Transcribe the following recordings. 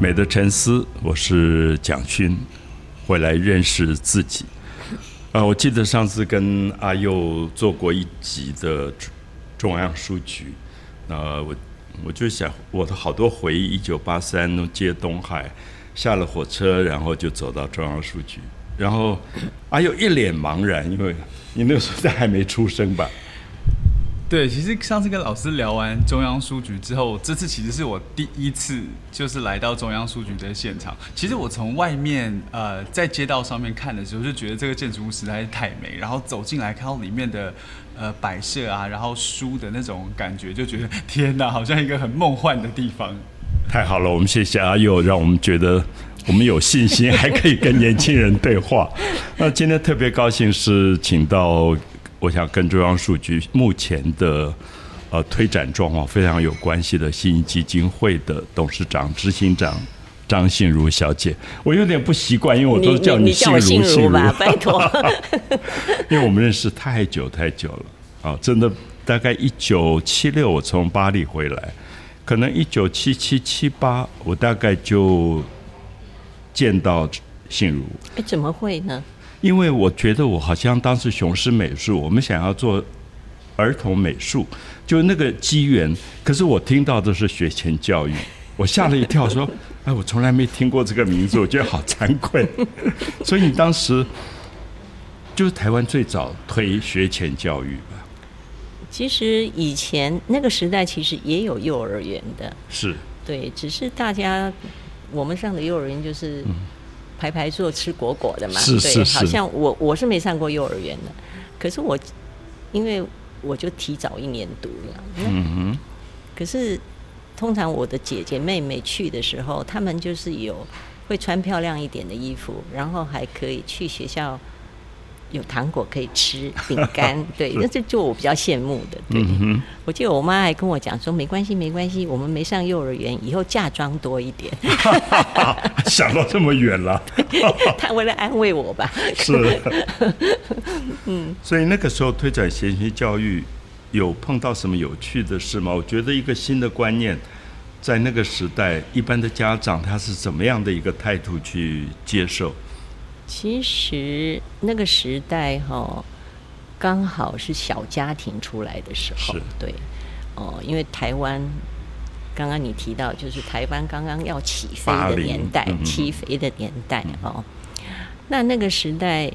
美的沉思，我是蒋勋，回来认识自己。啊，我记得上次跟阿佑做过一集的中央书局，那我我就想我的好多回忆，一九八三接东海，下了火车，然后就走到中央书局，然后阿佑一脸茫然，因为你那个时候在还没出生吧。对，其实上次跟老师聊完中央书局之后，这次其实是我第一次就是来到中央书局的现场。其实我从外面呃在街道上面看的时候，就觉得这个建筑物实在是太美，然后走进来看到里面的呃摆设啊，然后书的那种感觉，就觉得天哪，好像一个很梦幻的地方。太好了，我们谢谢阿佑，让我们觉得我们有信心，还可以跟年轻人对话。那今天特别高兴是请到。我想跟中央数据目前的呃推展状况非常有关系的新基金会的董事长、执行长张信如小姐，我有点不习惯，因为我都叫你信如信如吧，拜托。因为我们认识太久太久了啊，真的大概一九七六我从巴黎回来，可能一九七七七八我大概就见到信如。哎，怎么会呢？因为我觉得我好像当时雄狮美术，我们想要做儿童美术，就那个机缘。可是我听到的是学前教育，我吓了一跳，说：“ 哎，我从来没听过这个名字，我觉得好惭愧。”所以你当时就是台湾最早推学前教育吧？其实以前那个时代其实也有幼儿园的，是对，只是大家我们上的幼儿园就是。排排坐吃果果的嘛，对，好像我我是没上过幼儿园的，可是我因为我就提早一年读了，嗯哼，可是通常我的姐姐妹妹去的时候，他们就是有会穿漂亮一点的衣服，然后还可以去学校。有糖果可以吃，饼干，对，那这就我比较羡慕的。对，我记得我妈还跟我讲说，没关系，没关系，我们没上幼儿园，以后嫁妆多一点。想到这么远了，她为了安慰我吧。是。嗯。所以那个时候推展学前教育，有碰到什么有趣的事吗？我觉得一个新的观念，在那个时代，一般的家长他是怎么样的一个态度去接受？其实那个时代哈，刚好是小家庭出来的时候，对，哦，因为台湾刚刚你提到，就是台湾刚刚要起飞的年代，起飞的年代哦。那那个时代，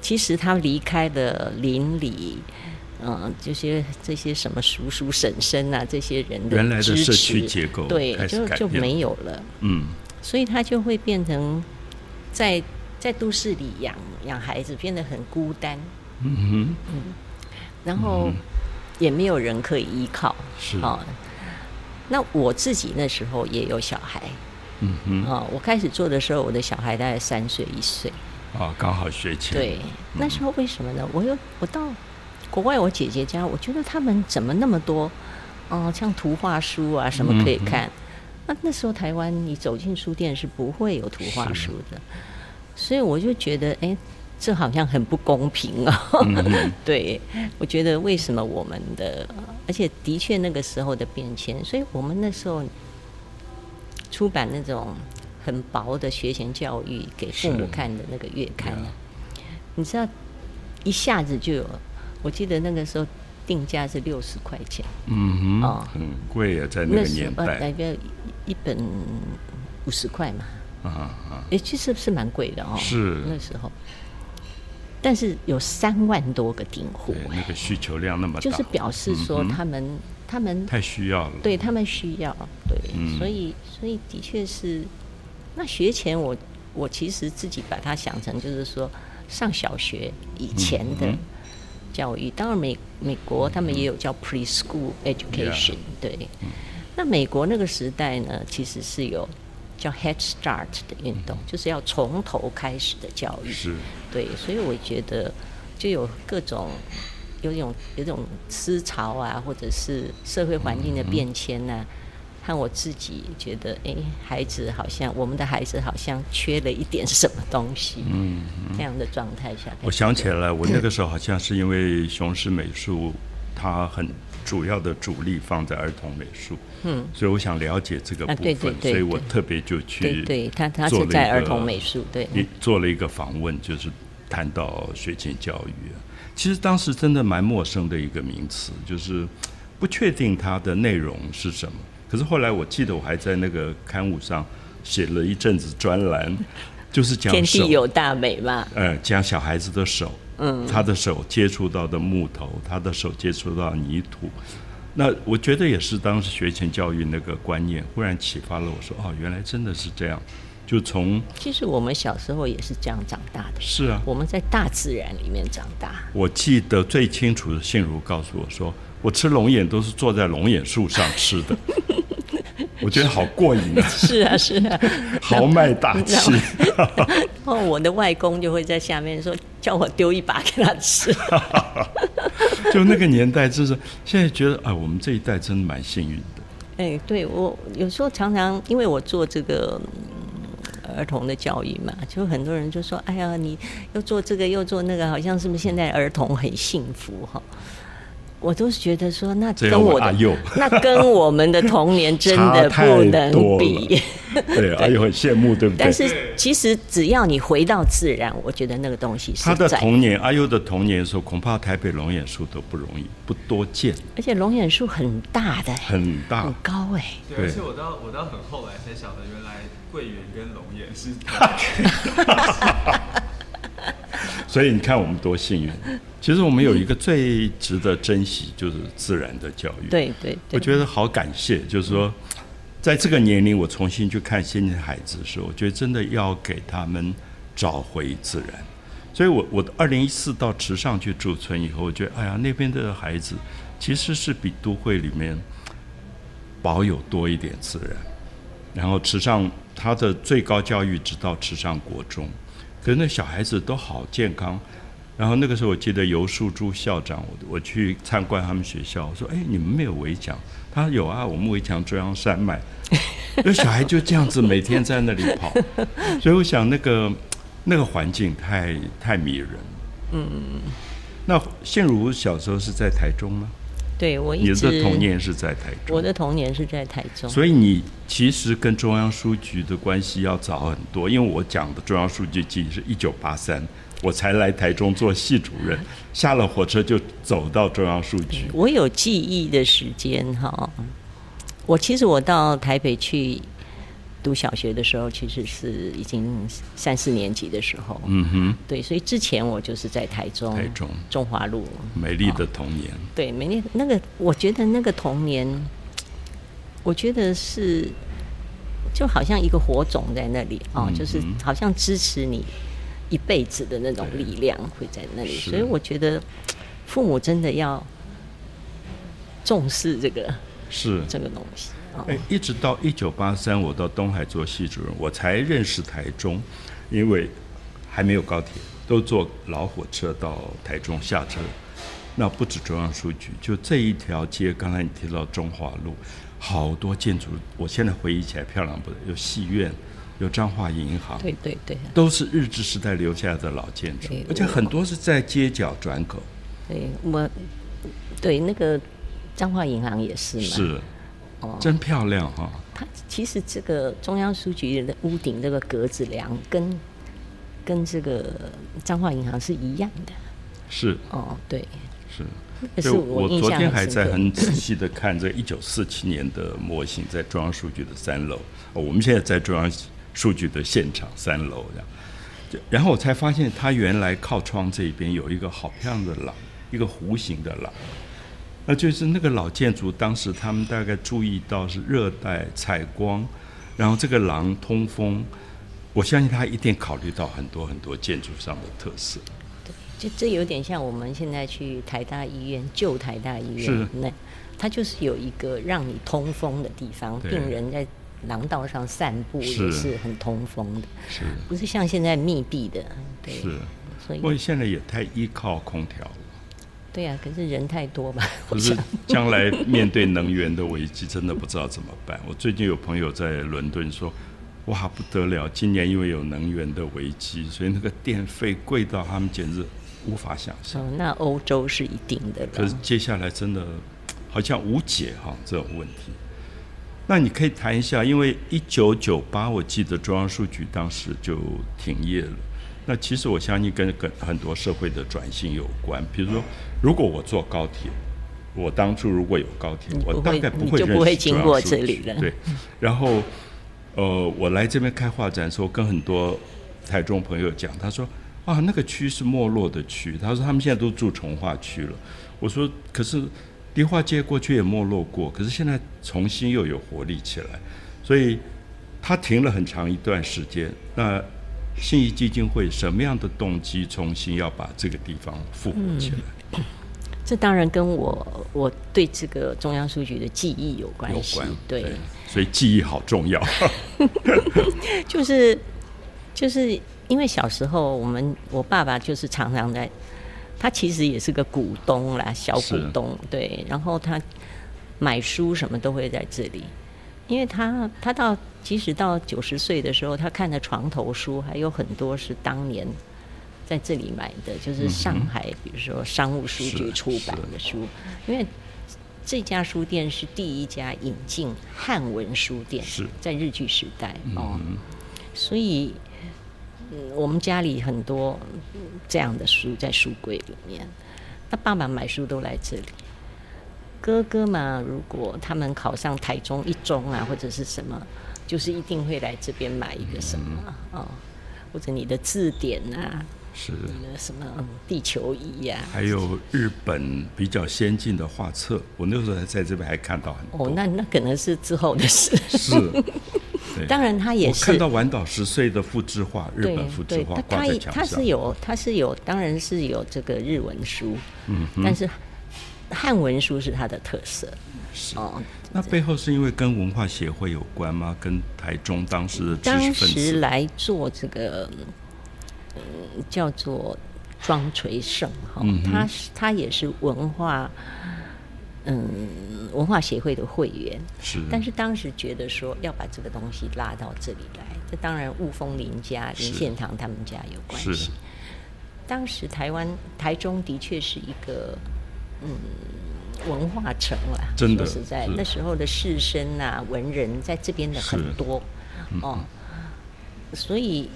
其实他离开了邻里，嗯，这些这些什么叔叔婶婶啊，这些人的原来的社区结构，对，就就没有了，嗯，所以他就会变成在。在都市里养养孩子变得很孤单，嗯哼，嗯，然后也没有人可以依靠，是啊。那我自己那时候也有小孩，嗯哼，啊，我开始做的时候，我的小孩大概三岁一岁，啊，刚好学前。对，那时候为什么呢？我又我到国外我姐姐家，我觉得他们怎么那么多，哦，像图画书啊什么可以看。那那时候台湾你走进书店是不会有图画书的。所以我就觉得，哎，这好像很不公平哦！对，我觉得为什么我们的，而且的确那个时候的变迁，所以我们那时候出版那种很薄的学前教育给父母看的那个月刊，你知道，一下子就有，我记得那个时候定价是六十块钱，嗯哼，哦，很贵啊，在那个年代，大概一本五十块嘛。啊啊！哎，其实是蛮贵的哦。是那时候，但是有三万多个订户，那个需求量那么大，就是表示说他们他们太需要了，对他们需要，对，所以所以的确是。那学前我我其实自己把它想成就是说上小学以前的教育，当然美美国他们也有叫 preschool education，对。那美国那个时代呢，其实是有。叫 Head Start 的运动，就是要从头开始的教育。是，对，所以我觉得就有各种有种有种思潮啊，或者是社会环境的变迁呐，和我自己觉得，哎，孩子好像我们的孩子好像缺了一点什么东西。嗯，这样的状态下，我想起来了，我那个 时候好像是因为雄狮美术，他很。主要的主力放在儿童美术，嗯，所以我想了解这个部分，啊对对对所以我特别就去对对，他他是在儿童美术，对，你做了一个访问，就是谈到学前教育。其实当时真的蛮陌生的一个名词，就是不确定它的内容是什么。可是后来我记得我还在那个刊物上写了一阵子专栏，就是讲天地有大美嘛，呃，讲小孩子的手，嗯，他的手接触到的木头，他的手接触到泥土，那我觉得也是当时学前教育那个观念，忽然启发了我说，哦，原来真的是这样，就从其实我们小时候也是这样长大的，是啊，我们在大自然里面长大。我记得最清楚的，信如告诉我说，我吃龙眼都是坐在龙眼树上吃的，我觉得好过瘾啊，是啊，是啊。豪迈大气。然后我的外公就会在下面说，叫我丢一把给他吃。就那个年代，就是现在觉得，哎，我们这一代真的蛮幸运的。哎，对我有时候常常，因为我做这个、嗯、儿童的教育嘛，就很多人就说：“哎呀，你又做这个又做那个，好像是不是现在儿童很幸福哈？”我都是觉得说，那跟我阿佑那跟我们的童年 真的不能比了。对，阿佑很羡慕，对不对？但是其实只要你回到自然，我觉得那个东西是他的童年，阿佑的童年的时候，恐怕台北龙眼树都不容易，不多见，而且龙眼树很大的，很大。很。高哎、对而且我到我到很后来才晓得，原来桂圆跟龙眼是所以你看我们多幸运。其实我们有一个最值得珍惜，就是自然的教育。对对对，我觉得好感谢，就是说，在这个年龄，我重新去看现在的孩子的时候，我觉得真的要给他们找回自然。所以我我二零一四到池上去驻村以后，我觉得哎呀，那边的孩子其实是比都会里面保有多一点自然。然后池上他的最高教育直到池上国中，可是那小孩子都好健康。然后那个时候我记得游树珠校长，我我去参观他们学校，我说：“哎，你们没有围墙？”他说：“有啊，我们围墙中央山脉。” 那小孩就这样子每天在那里跑，所以我想那个那个环境太太迷人。嗯，那现如小时候是在台中吗？对我你一直的童年是在台中，我的童年是在台中，所以你其实跟中央书局的关系要早很多，因为我讲的中央书局记是一九八三，我才来台中做系主任，下了火车就走到中央书局。我有记忆的时间哈。我其实我到台北去读小学的时候，其实是已经三四年级的时候。嗯哼，对，所以之前我就是在台中，台中。中华路。美丽的童年，对，美丽那个，我觉得那个童年，我觉得是就好像一个火种在那里哦，嗯就是嗯好像支持你一辈子的那种力量会在那里，所以我觉得父母真的要重视这个是。这个东西。一直到一九八三，我到东海做系主任，我才认识台中，因为还没有高铁，都坐老火车到台中下车。那不止中央书局，就这一条街，刚才你提到中华路，好多建筑，我现在回忆起来漂亮不得，有戏院，有彰化银行，对对对都是日治时代留下来的老建筑，而且很多是在街角转口，对，我对那个彰化银行也是嘛。是，哦真漂亮哈、它其实这个中央书局的屋顶这个格子梁跟跟这个彰化银行是一样的是哦，对，是。那对，是印我昨天还在很仔细的看这一九四七年的模型，在中央书局的三楼。哦我们现在在中央数据的现场三楼这样。然后我才发现，它原来靠窗这边有一个好漂亮的廊，一个弧形的廊。那就是那个老建筑，当时他们大概注意到是热带采光，然后这个廊通风，我相信他一定考虑到很多很多建筑上的特色。对就这有点像我们现在去台大医院旧台大医是。院，那它就是有一个让你通风的地方，病人在廊道上散步也是很通风的，是。不是像现在密闭的，对，是，所以现在也太依靠空调了。对啊，可是人太多吧，我可是。将来面对能源的危机，真的不知道怎么办。我最近有朋友在伦敦说：“哇，不得了！今年因为有能源的危机，所以那个电费贵到他们简直无法想象。哦，那欧洲是一定的。可是接下来真的好像无解哈这种问题。那你可以谈一下，因为一九九八我记得中央数据当时就停业了。那其实我相信跟跟很多社会的转型有关，比如说，如果我坐高铁，我当初如果有高铁，我大概不会就不会经过这里了。对，然后呃，我来这边开画展的时候，跟很多台中朋友讲，他说啊，那个区是没落的区，他说他们现在都住从化区了。我说可是。梨花街过去也没落过，可是现在重新又有活力起来，所以它停了很长一段时间。那信义基金会什么样的动机重新要把这个地方复活起来？这当然跟我我对这个中央书局的记忆有关系。对，所以记忆好重要。就是就是因为小时候我们我爸爸就是常常在。他其实也是个股东啦，小股东对。然后他买书什么都会在这里，因为他他到即使到九十岁的时候，他看的床头书还有很多是当年在这里买的，就是上海比如说商务书局出版的书。因为这家书店是第一家引进汉文书店，在日据时代哦，所以。嗯，我们家里很多这样的书在书柜里面。他爸爸买书都来这里。哥哥嘛，如果他们考上台中一中啊，或者是什么，就是一定会来这边买一个什么哦，或者你的字典啊，是什么地球仪呀，还有日本比较先进的画册。我那时候还在这边还看到很多。哦，那那可能是之后的事。是。当然，他也是看到晚岛十岁的复制画，日本复制画挂在墙上。他是有，他是有，当然是有这个日文书，嗯，但是汉文书是它的特色。是哦，那背后是因为跟文化协会有关吗？跟台中当时的当时来做这个，嗯，叫做庄垂胜哈，他他也是文化。嗯，文化协会的会员是，但是当时觉得说要把这个东西拉到这里来，这当然雾峰林家林献堂他们家有关系。当时台湾台中的确是一个嗯文化城了，真的实在那时候的士绅啊文人在这边的很多哦，所以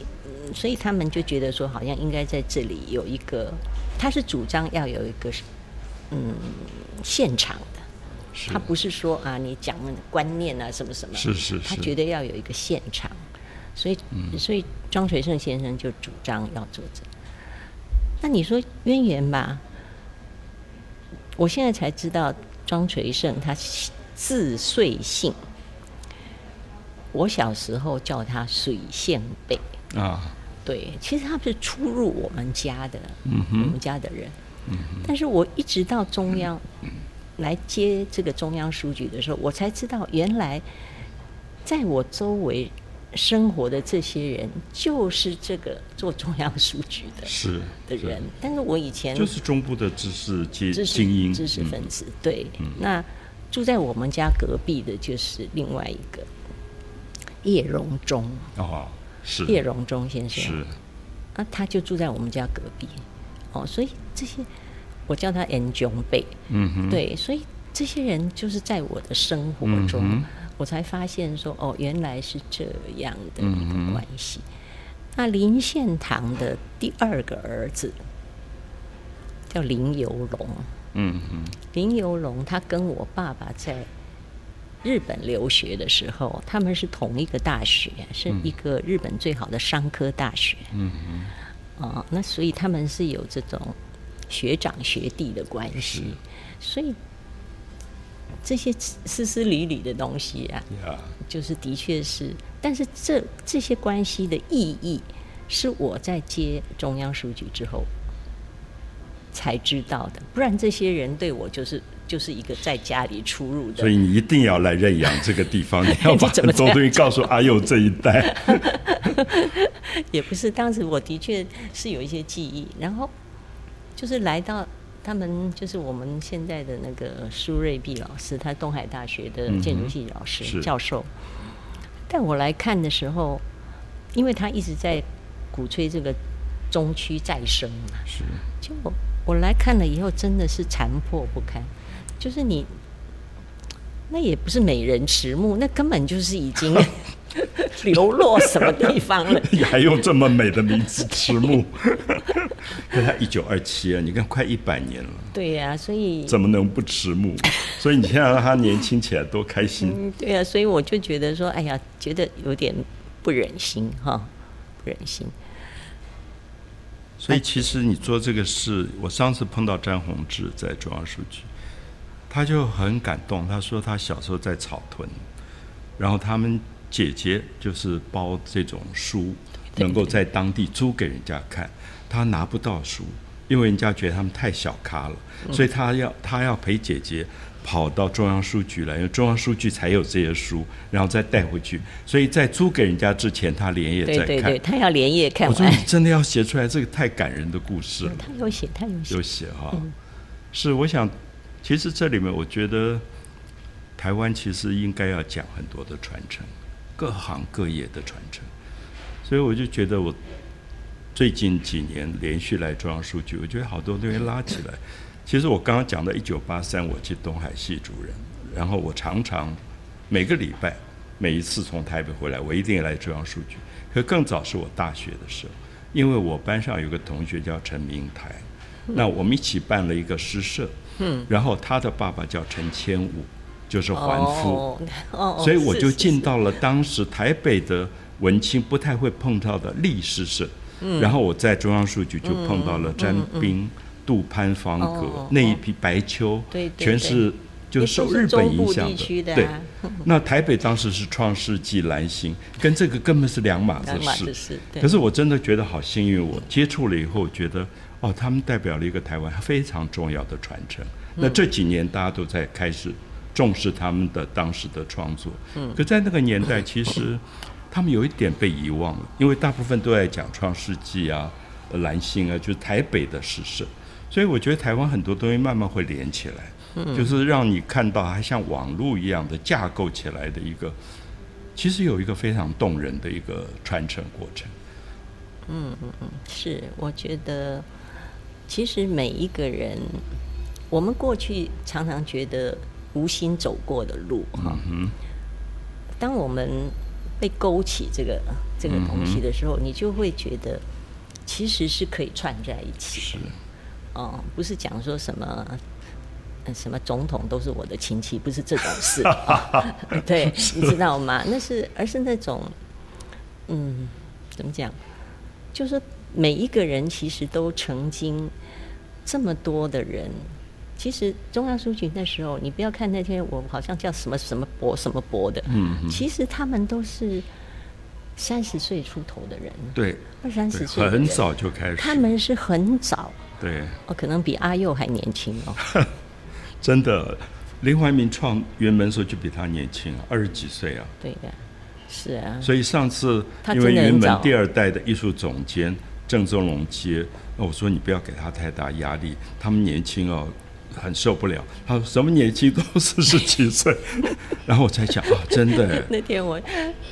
所以他们就觉得说好像应该在这里有一个，他是主张要有一个嗯。现场的，他不是说啊，你讲观念啊，什么什么，是是是，他觉得要有一个现场，所以所以庄垂胜先生就主张要做这。那你说渊源吧，我现在才知道庄垂胜他字岁姓，我小时候叫他水线贝啊，对，其实他是出入我们家的，嗯我们家的人。但是我一直到中央来接这个中央书局的时候，我才知道原来在我周围生活的这些人就是这个做中央书局的是的人。但是我以前就是中部的知识精精英知识分子，对。那住在我们家隔壁的就是另外一个叶荣忠。哦，是。叶荣忠先生。是。啊，他就住在我们家隔壁。哦，所以这些我叫他 N 中辈，嗯哼，对，所以这些人就是在我的生活中，我才发现说，哦，原来是这样的一个关系。那林献堂的第二个儿子叫林游龙，嗯哼，林游龙他跟我爸爸在日本留学的时候，他们是同一个大学，是一个日本最好的商科大学，嗯哼。哦，那所以他们是有这种学长学弟的关系，所以这些丝丝缕缕的东西啊，就是的确是，但是这这些关系的意义是我在接中央书局之后才知道的，不然这些人对我就是就是一个在家里出入的，所以你一定要来认养这个地方，你要把很多东西告诉阿佑这一代。也不是，当时我的确是有一些记忆，然后就是来到他们，就是我们现在的那个苏瑞碧老师，他东海大学的建筑系老师教授，带我来看的时候，因为他一直在鼓吹这个中区再生嘛，是，就我来看了以后，真的是残破不堪，就是你那也不是美人迟暮，那根本就是已经 流落什么地方了。你还用这么美的名字迟暮？可他一九二七啊，你看快一百年了，对呀、所以怎么能不迟暮？所以你现在让他年轻起来，多开心！嗯，对呀、所以我就觉得说，哎呀，觉得有点不忍心哈，不忍心。所以其实你做这个事，我上次碰到詹宏志在中央书局，他就很感动。他说他小时候在草屯，然后他们姐姐就是包这种书，能够在当地租给人家看，他拿不到书，因为人家觉得他们太小咖了，嗯所以他要他要陪姐姐。跑到中央书局来，因为中央书局才有这些书，然后再带回去。所以在租给人家之前，他连夜在看。对对对，他要连夜看完我说你。真的要写出来这个太感人的故事了。他有写，他有写有。写哈，是我想，其实这里面我觉得台湾其实应该要讲很多的传承，各行各业的传承，所以我就觉得我最近几年连续来中央书局，我觉得好多东西拉起来。其实我刚刚讲的，一九八三我去东海系主任，然后我常常每个礼拜每一次从台北回来，我一定来中央书局。可更早是我大学的时候，因为我班上有个同学叫陈明台，那我们一起办了一个诗社，嗯，然后他的爸爸叫陈千武，就是还夫，所以我就进到了当时台北的文青不太会碰到的历史社，嗯然后我在中央书局就碰到了詹冰、杜潘方格、哦那一批白秋，对对全是就是受日本影响的对啊。那台北当时是创世纪、蓝星，跟这个根本是两码子两码子事。事。可是我真的觉得好幸运，我接触了以后，觉得哦，他们代表了一个台湾非常重要的传承。那这几年大家都在开始重视他们的当时的创作，嗯，可在那个年代，其实他们有一点被遗忘了，因为大部分都在讲创世纪啊、呃蓝星啊，就是台北的诗社。所以我觉得台湾很多东西慢慢会连起来，就是让你看到还像网络一样的架构起来的一个，其实有一个非常动人的一个传承过程。嗯嗯嗯是，我觉得其实每一个人，我们过去常常觉得无心走过的路哈，当我们被勾起这个这个东西的时候，你就会觉得其实是可以串在一起是的。哦，不是讲说什么。呃什么总统都是我的亲戚，不是这种事，哦 对，你知道吗？那是而是那种，嗯，怎么讲？就是每一个人其实都曾经这么多的人，其实中央书局那时候，你不要看那些我好像叫什么什么博什么博的，嗯其实他们都是三十岁出头的人，对，二三十岁很早就开始，他们是很早，对，哦，可能比阿佑还年轻哦。真的，林怀民创原门的时候就比他年轻啊，二十几岁啊。对的，是啊，所以上次他因为原门第二代的艺术总监郑宗龙接，那我说你不要给他太大压力，他们年轻哦，很受不了。他说什么年纪都四十几岁，然后我才想啊，真的，那天我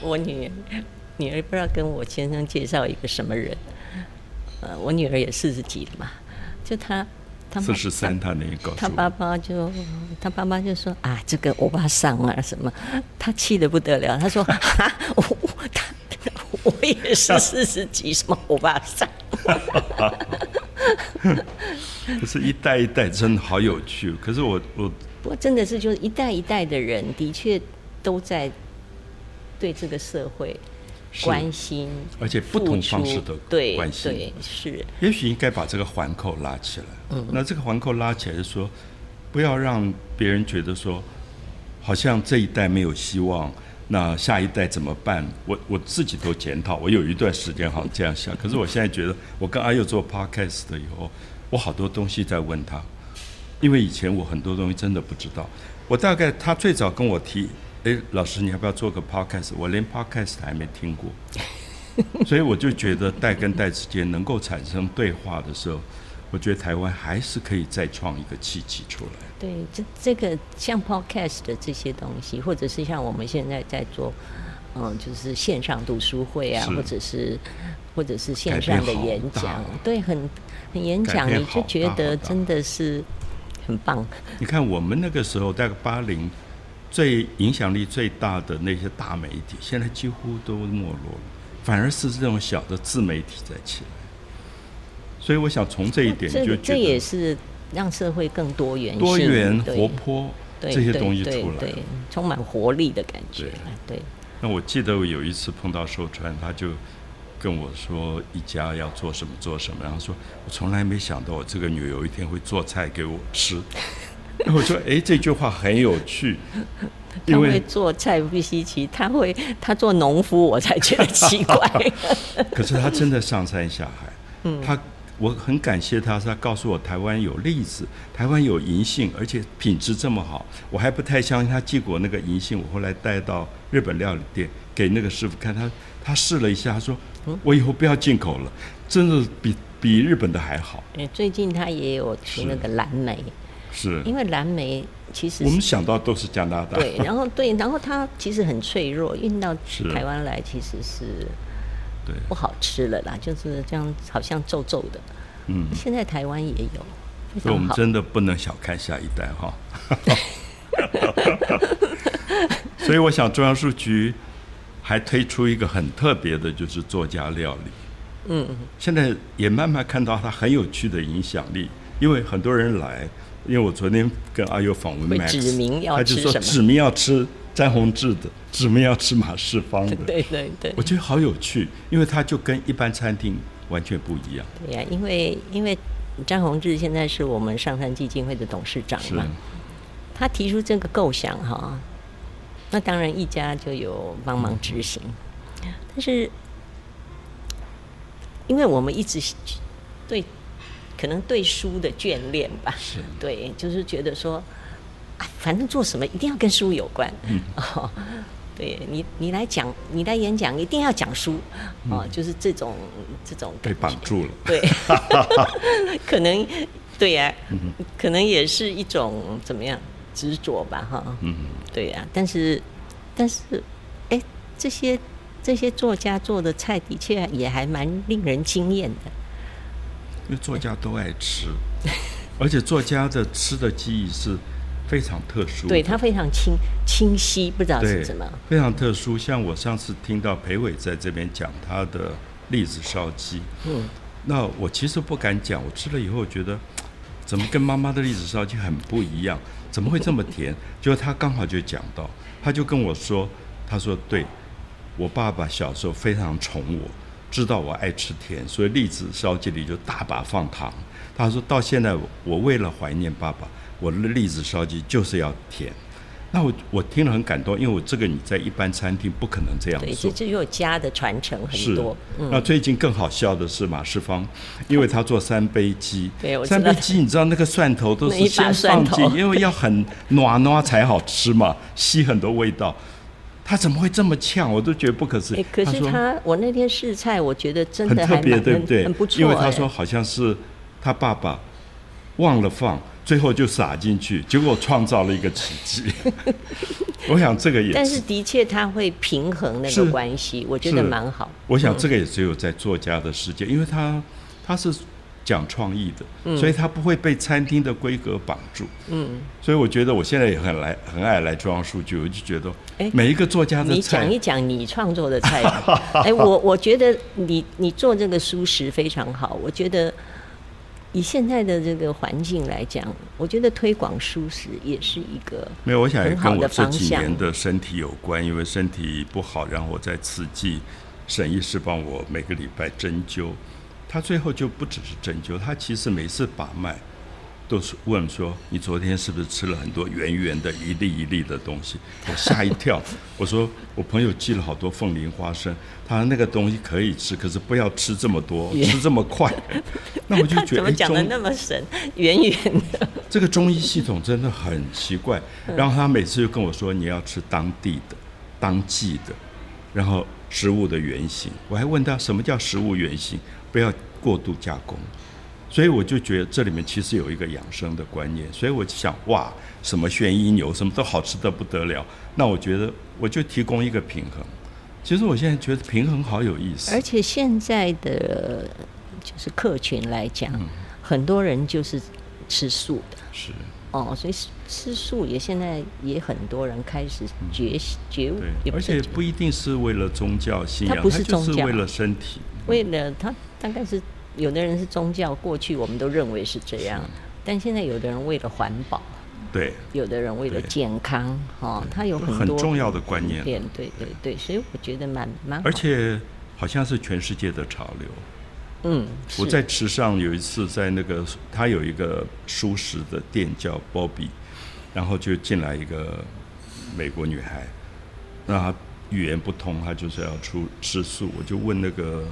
我女儿女儿不知道跟我先生介绍一个什么人，呃，我女儿也四十几了嘛，就她她四十三，他那个他爸爸就他爸爸就说啊，这个欧巴桑啊什么，他气得不得了。他说 哈，我我他我也是四十几，什么欧巴桑？可是一代一代真的好有趣。可是我我不过真的是，就是一代一代的人，的确都在对这个社会关心，而且不同方式的对关心对是，也许应该把这个环扣拉起来。嗯那这个环扣拉起来，就说不要让别人觉得说，好像这一代没有希望，那下一代怎么办？我我自己都检讨，我有一段时间好像这样想，可是我现在觉得，我跟阿佑做 podcast 的以后，我好多东西在问他，因为以前我很多东西真的不知道。我大概他最早跟我提，诶，老师你要不要做个 podcast？我连 podcast 还没听过。所以我就觉得代跟代之间能够产生对话的时候，我觉得台湾还是可以再创一个契机出来。对这这个像 podcast 的这些东西，或者是像我们现在在做，嗯，就是线上读书会啊，或者是或者是线上的演大讲，对，很很演讲，你就觉得真的是很棒。你看我们那个时候大概八零最影响力最大的那些大媒体，现在几乎都没落了，反而是这种小的自媒体在起来。所以我想从这一点就这也是让社会更多元、多元、活泼这些东西出来，对，充满活力的感觉。对。那我记得我有一次碰到寿川，他就跟我说一家要做什么做什么，然后说我从来没想到我这个女儿有一天会做菜给我吃。我说哎，这句话很有趣。他会做菜不稀奇，他会他做农夫我才觉得奇怪。可是他真的上山下海，嗯，他。我很感谢他，他告诉我台湾有例子，台湾有银杏，而且品质这么好。我还不太相信他寄过那个银杏，我后来带到日本料理店给那个师傅看，他他试了一下，他说：“我以后不要进口了，真的比比日本的还好。”最近他也有出那个蓝莓，是因为蓝莓其实我们想到都是加拿大，对，然后对，然后它其实很脆弱，运到台湾来其实是。不好吃了啦，就是这样，好像皱皱的。嗯，现在台湾也有，所以我们真的不能小看下一代哈。所以我想中央书局还推出一个很特别的，就是作家料理。嗯，现在也慢慢看到它很有趣的影响力，因为很多人来，因为我昨天跟阿友访问 Max，他就说指明要吃。詹宏志的指名要吃马世芳的，对对对，我觉得好有趣，因为他就跟一般餐厅完全不一样。对呀，因为因为詹宏志现在是我们上山基金会的董事长嘛，他提出这个构想哈，那当然一家就有帮忙执行，但是因为我们一直对可能对书的眷恋吧，是。对，就是觉得说。反正做什么一定要跟书有关，嗯。哦，对你，你来讲，你来演讲，一定要讲书，哦，就是这种这种被绑住了，对，可能对呀，可能也是一种怎么样执着吧，哈，嗯，对呀，但是但是，哎，这些这些作家做的菜的确也还蛮令人惊艳的，因为作家都爱吃，而且作家的吃的记忆是。非常特殊，对它非常清清晰，不知道是什么。非常特殊，像我上次听到裴伟在这边讲他的栗子烧鸡，嗯，那我其实不敢讲，我吃了以后觉得怎么跟妈妈的栗子烧鸡很不一样？怎么会这么甜？就他刚好就讲到，他就跟我说，他说对我爸爸小时候非常宠我，知道我爱吃甜，所以栗子烧鸡里就大把放糖。他说到现在，我为了怀念爸爸。我的栗子烧鸡就是要甜，那我我听了很感动，因为我这个你在一般餐厅不可能这样做。对，这有家的传承很多。那最近更好笑的是马世芳，因为他做三杯鸡，对，三杯鸡你知道那个蒜头都是先放进，因为要很暖暖才好吃嘛，吸很多味道。他怎么会这么呛？我都觉得不可思议。可是他，我那天试菜，我觉得真的很特别，对不对？很不错。因为他说好像是他爸爸忘了放。最后就撒进去，结果创造了一个奇迹。我想这个也，但是的确他会平衡那个关系，我觉得蛮好。我想这个也只有在作家的世界，因为他他是讲创意的，所以他不会被餐厅的规格绑住。嗯，所以我觉得我现在也很来很爱来装数据，我就觉得，哎，每一个作家的你讲一讲你创作的菜。哎，我我觉得你你做这个书食非常好，我觉得。以现在的这个环境来讲，我觉得推广舒适也是一个没有，我想也跟我这几年的身体有关，因为身体不好，然后我在刺激沈医师帮我每个礼拜针灸，他最后就不只是针灸，他其实每次把脉。都是问说你昨天是不是吃了很多圆圆的一粒一粒的东西？我吓一跳。我说我朋友寄了好多凤梨花生，他说那个东西可以吃，可是不要吃这么多，吃这么快。那我就觉得怎么讲的那么神，圆圆的。这个中医系统真的很奇怪。然后他每次就跟我说你要吃当地的、当季的，然后食物的原型。我还问他什么叫食物原型，不要过度加工。所以我就觉得这里面其实有一个养生的观念，所以我就想哇，什么玄衣牛什么都好吃的不得了。那我觉得我就提供一个平衡。其实我现在觉得平衡好有意思。而且现在的就是客群来讲，很多人就是吃素的。是。哦，所以吃吃素也现在也很多人开始觉觉悟，对，而且不一定是为了宗教信仰，它不是就是宗教为了身体。为了他大概是有的人是宗教，过去我们都认为是这样，但现在有的人为了环保，对，有的人为了健康，哦，他有很多重要的观念。点，对对对，所以我觉得蛮蛮好，而且好像是全世界的潮流。嗯，我在池上有一次在那个，他有一个素食的店叫 Bobby，然后就进来一个美国女孩，那她语言不通，她就是要出吃素，我就问那个，呃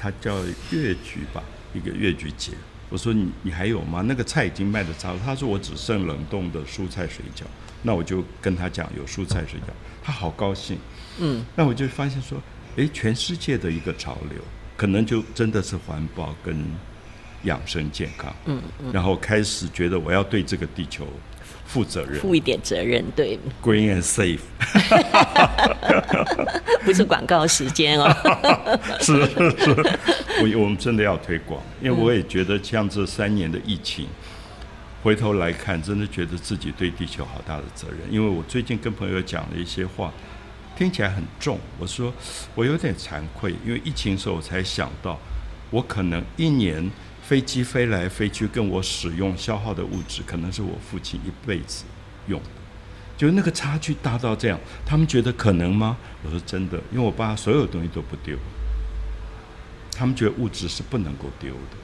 她叫越菊吧，一个越菊姐，我说你你还有吗？那个菜已经卖的差不多，他说我只剩冷冻的蔬菜水饺，那我就跟他讲有蔬菜水饺，他好高兴，嗯，那我就发现说，诶，全世界的一个潮流，可能就真的是环保跟养生健康，嗯嗯。然后开始觉得我要对这个地球负责任。负一点责任，对，，green and safe，不是广告时间哦，是是是，我我们真的要推广，因为我也觉得像这三年的疫情，回头来看，真的觉得自己对地球好大的责任。因为我最近跟朋友讲了一些话，听起来很重，我说我有点惭愧，因为疫情的时候我才想到，我可能一年飞机飞来飞去，跟我使用消耗的物质，可能是我父亲一辈子用的。就是那个差距大到这样，他们觉得可能吗？我说真的，因为我爸所有东西都不丢，他们觉得物质是不能够丢的。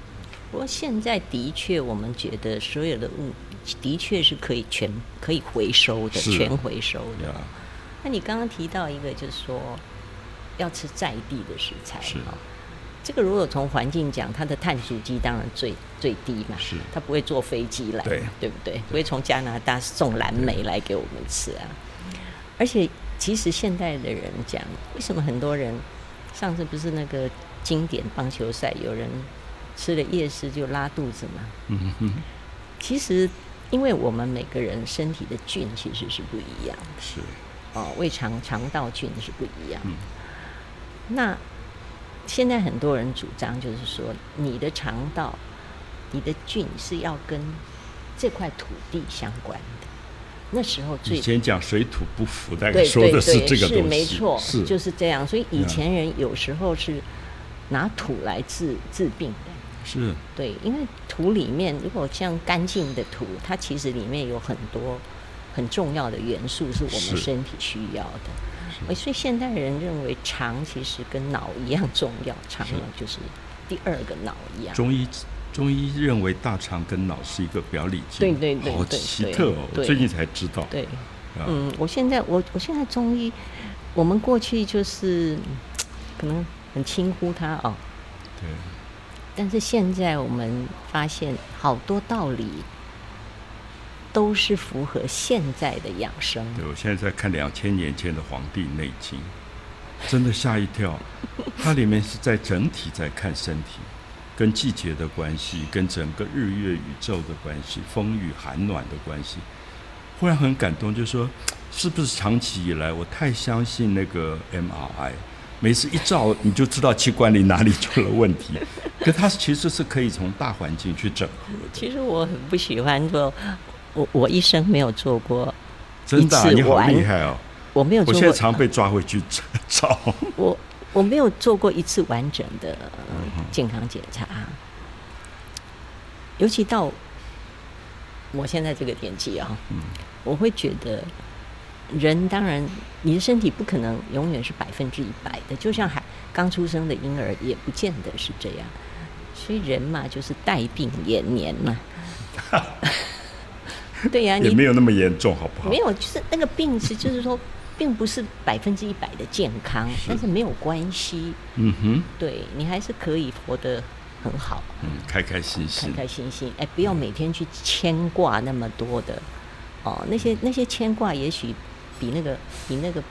不过现在的确，我们觉得所有的物的确是可以全可以回收的，是全回收的。那你刚刚提到一个，就是说要吃在地的食材是哈。这个如果从环境讲，它的碳足迹当然最最低嘛，是它不会坐飞机来，对对不对？不会从加拿大送蓝莓来给我们吃啊。而且，其实现代的人讲，为什么很多人上次不是那个经典棒球赛，有人吃了夜市就拉肚子嘛？嗯哼，其实，因为我们每个人身体的菌其实是不一样的。是哦，胃肠肠道菌是不一样。嗯那现在很多人主张就是说，你的肠道、你的菌是要跟这块土地相关的。那时候最以前讲水土不服，大概对说的对对这个东西，没错，是就是这样。所以以嗯前人有时候是拿土来治治病的。是对，因为土里面如果像干净的土，它其实里面有很多很重要的元素是我们身体需要的。呃所以现代人认为肠其实跟脑一样重要，肠是呢就是第二个脑一样。中医。中医认为大肠跟脑是一个表里经，对对对好奇特哦！我对最近才知道，对，啊嗯，我现在我我现在中医，我们过去就是嗯可能很轻忽它哦，对，但是现在我们发现好多道理都是符合现在的养生。对，我现在在看两千年前的《黄帝内经》，真的吓一跳。它里面是在整体在看身体，跟季节的关系，跟整个日月宇宙的关系，风雨寒暖的关系。忽然很感动，就说是不是长期以来我太相信那个 MRI，每次一照你就知道器官里哪里出了问题，可它其实是可以从大环境去整合的。其实我很不喜欢做，我我一生没有做过，真的啊、一次你好厉害哦！我没有做过，我现在常被抓回去照。我我没有做过一次完整的健康检查，尤其到我现在这个年纪啊、嗯我会觉得人当然你的身体不可能永远是百分之一百的，就像还刚出生的婴儿也不见得是这样，所以人嘛就是带病延年嘛。对呀、你也没有那么严重，好不好？没有，就是那个病是，就是说，并不是百分之一百的健康，但是没有关系，嗯哼，对你还是可以活得很好，嗯，开开心开心，开心心。哎，不要每天去牵挂那么多的，哦，那些那些牵挂也许比那个比那个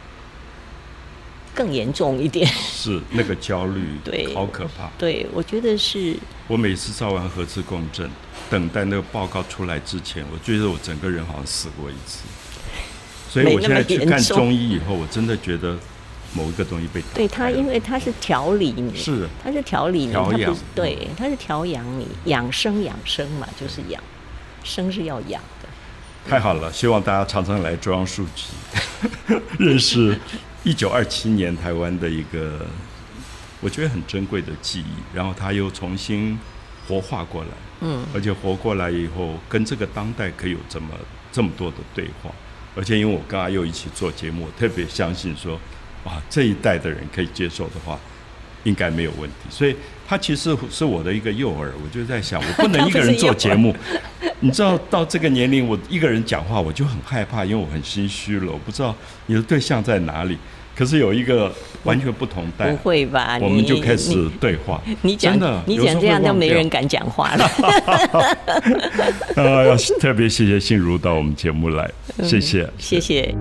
更严重一点。是那个焦虑，对好可怕。对，我觉得是我每次照完核磁共振，等待那个报告出来之前，我觉得我整个人好像死过一次。所以我现在去看中医以后，我真的觉得某一个东西被对他，因为他是调理你，是他是调理你，它不调养是对，他是调养你，养生养生嘛，就是养。生是要养的。太好了，希望大家常常来中央书局，认识一九二七年台湾的一个我觉得很珍贵的记忆，然后他又重新活化过来，嗯，而且活过来以后，跟这个当代可以有这么这么多的对话，而且因为我跟阿佑一起做节目，我特别相信说，哇，这一代的人可以接受的话，应该没有问题，所以。他其实是我的一个诱饵，我就在想，我不能一个人做节目。你知道，到这个年龄，我一个人讲话，我就很害怕，因为我很心虚了。我不知道你的对象在哪里。可是有一个完全不同代，不会吧？我们就开始对话。你讲的，你讲这样都没人敢讲话了。啊，要特别谢谢心如到我们节目来，谢谢，谢谢。